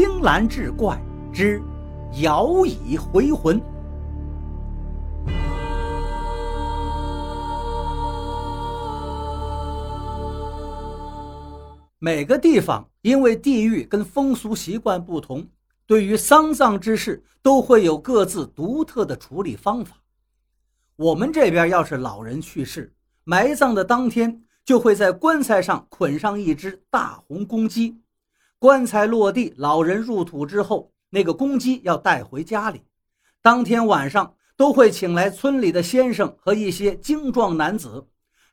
青蓝志怪之摇椅回魂。每个地方因为地域跟风俗习惯不同，对于丧葬之事都会有各自独特的处理方法。我们这边要是老人去世，埋葬的当天就会在棺材上捆上一只大红公鸡，棺材落地，老人入土之后，那个公鸡要带回家里。当天晚上都会请来村里的先生和一些精壮男子，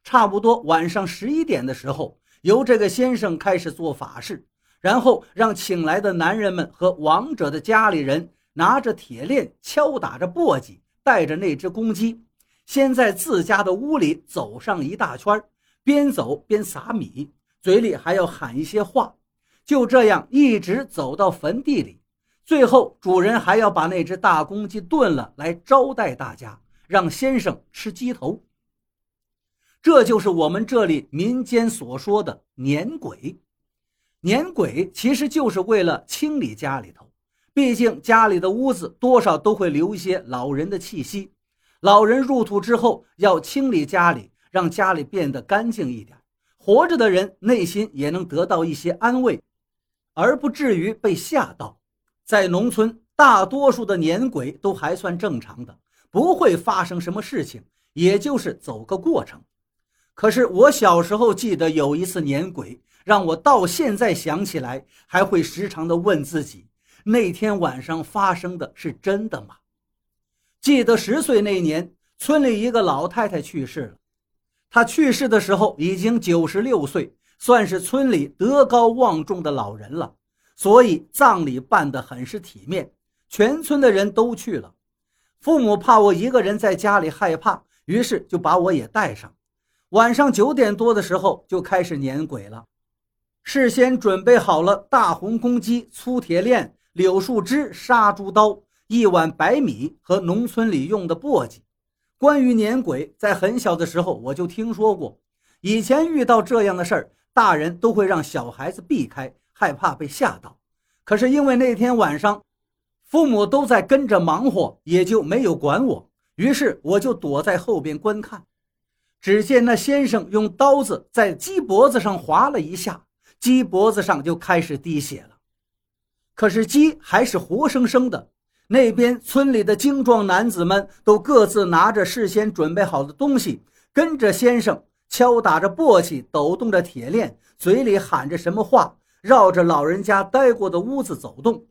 差不多晚上十一点的时候。由这个先生开始做法事，然后让请来的男人们和亡者的家里人拿着铁链敲打着簸箕，带着那只公鸡，先在自家的屋里走上一大圈，边走边撒米，嘴里还要喊一些话。就这样一直走到坟地里，最后主人还要把那只大公鸡炖了来招待大家，让先生吃鸡头。这就是我们这里民间所说的撵鬼。撵鬼其实就是为了清理家里头，毕竟家里的屋子多少都会留一些老人的气息。老人入土之后，要清理家里，让家里变得干净一点，活着的人内心也能得到一些安慰，而不至于被吓到。在农村，大多数的撵鬼都还算正常的，不会发生什么事情，也就是走个过程。可是我小时候记得有一次撵鬼，让我到现在想起来还会时常的问自己：那天晚上发生的是真的吗？记得十岁那年，村里一个老太太去世了。她去世的时候已经九十六岁，算是村里德高望重的老人了，所以葬礼办得很是体面，全村的人都去了。父母怕我一个人在家里害怕，于是就把我也带上。晚上九点多的时候就开始撵鬼了，事先准备好了大红公鸡、粗铁链、柳树枝、杀猪刀、一碗白米和农村里用的簸箕。关于撵鬼，在很小的时候我就听说过，以前遇到这样的事儿，大人都会让小孩子避开，害怕被吓到。可是因为那天晚上，父母都在跟着忙活，也就没有管我，于是我就躲在后边观看。只见那先生用刀子在鸡脖子上划了一下，鸡脖子上就开始滴血了。可是鸡还是活生生的。那边村里的精壮男子们都各自拿着事先准备好的东西，跟着先生敲打着簸箕，抖动着铁链，嘴里喊着什么话，绕着老人家待过的屋子走动。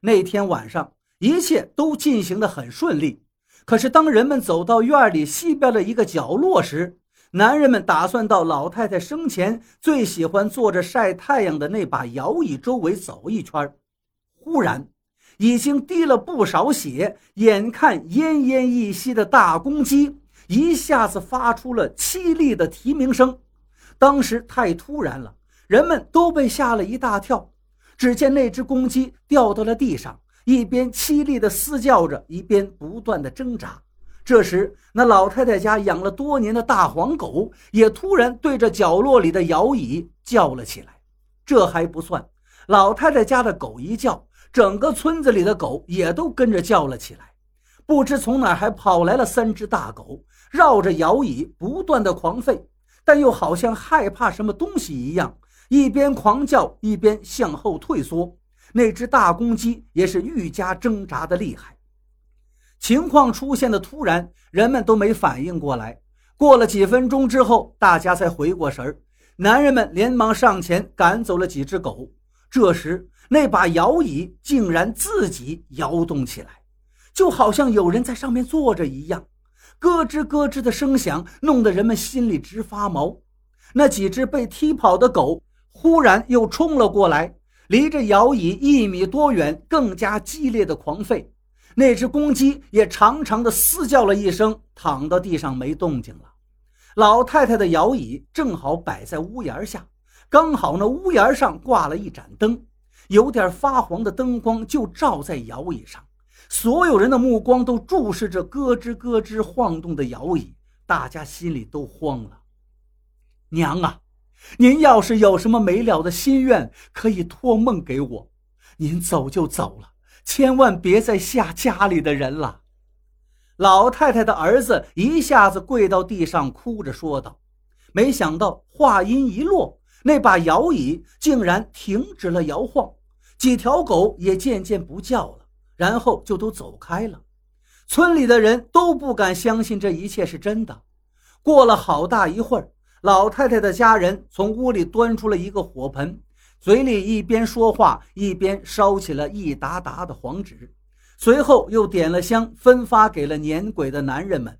那天晚上，一切都进行得很顺利。可是，当人们走到院里西边的一个角落时，男人们打算到老太太生前最喜欢坐着晒太阳的那把摇椅周围走一圈。忽然，已经滴了不少血、眼看奄奄一息的大公鸡一下子发出了凄厉的啼鸣声。当时太突然了，人们都被吓了一大跳。只见那只公鸡掉到了地上。一边凄厉地嘶叫着，一边不断地挣扎。这时，那老太太家养了多年的大黄狗也突然对着角落里的摇椅叫了起来。这还不算，老太太家的狗一叫，整个村子里的狗也都跟着叫了起来。不知从哪还跑来了三只大狗，绕着摇椅不断的狂吠，但又好像害怕什么东西一样，一边狂叫一边向后退缩。那只大公鸡也是愈加挣扎的厉害。情况出现的突然，人们都没反应过来。过了几分钟之后，大家才回过神儿。男人们连忙上前赶走了几只狗。这时，那把摇椅竟然自己摇动起来，就好像有人在上面坐着一样，咯吱咯吱的声响弄得人们心里直发毛。那几只被踢跑的狗忽然又冲了过来。离着摇椅一米多远，更加激烈的狂吠。那只公鸡也长长的嘶叫了一声，躺到地上没动静了。老太太的摇椅正好摆在屋檐下，刚好那屋檐上挂了一盏灯，有点发黄的灯光就照在摇椅上。所有人的目光都注视着咯吱咯吱晃动的摇椅，大家心里都慌了。娘啊！您要是有什么没了的心愿，可以托梦给我。您走就走了，千万别再吓家里的人了。”老太太的儿子一下子跪到地上，哭着说道。没想到话音一落，那把摇椅竟然停止了摇晃，几条狗也渐渐不叫了，然后就都走开了。村里的人都不敢相信这一切是真的。过了好大一会儿，老太太的家人从屋里端出了一个火盆，嘴里一边说话一边烧起了一沓沓的黄纸，随后又点了香，分发给了撵鬼的男人们。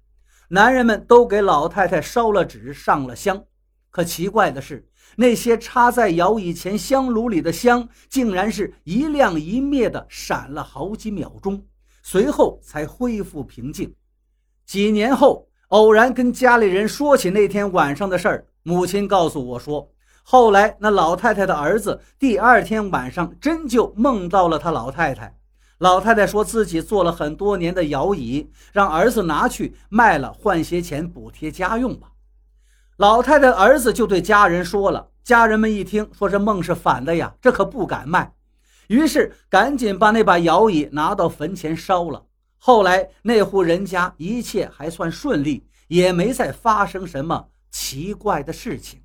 男人们都给老太太烧了纸，上了香。可奇怪的是，那些插在摇椅前香炉里的香，竟然是一亮一灭的，闪了好几秒钟，随后才恢复平静。几年后，偶然跟家里人说起那天晚上的事儿，母亲告诉我说，后来那老太太的儿子第二天晚上真就梦到了他老太太。老太太说自己做了很多年的摇椅，让儿子拿去卖了换些钱补贴家用吧。老太太儿子就对家人说了，家人们一听说这梦是反的呀，这可不敢卖，于是赶紧把那把摇椅拿到坟前烧了。后来那户人家一切还算顺利，也没再发生什么奇怪的事情。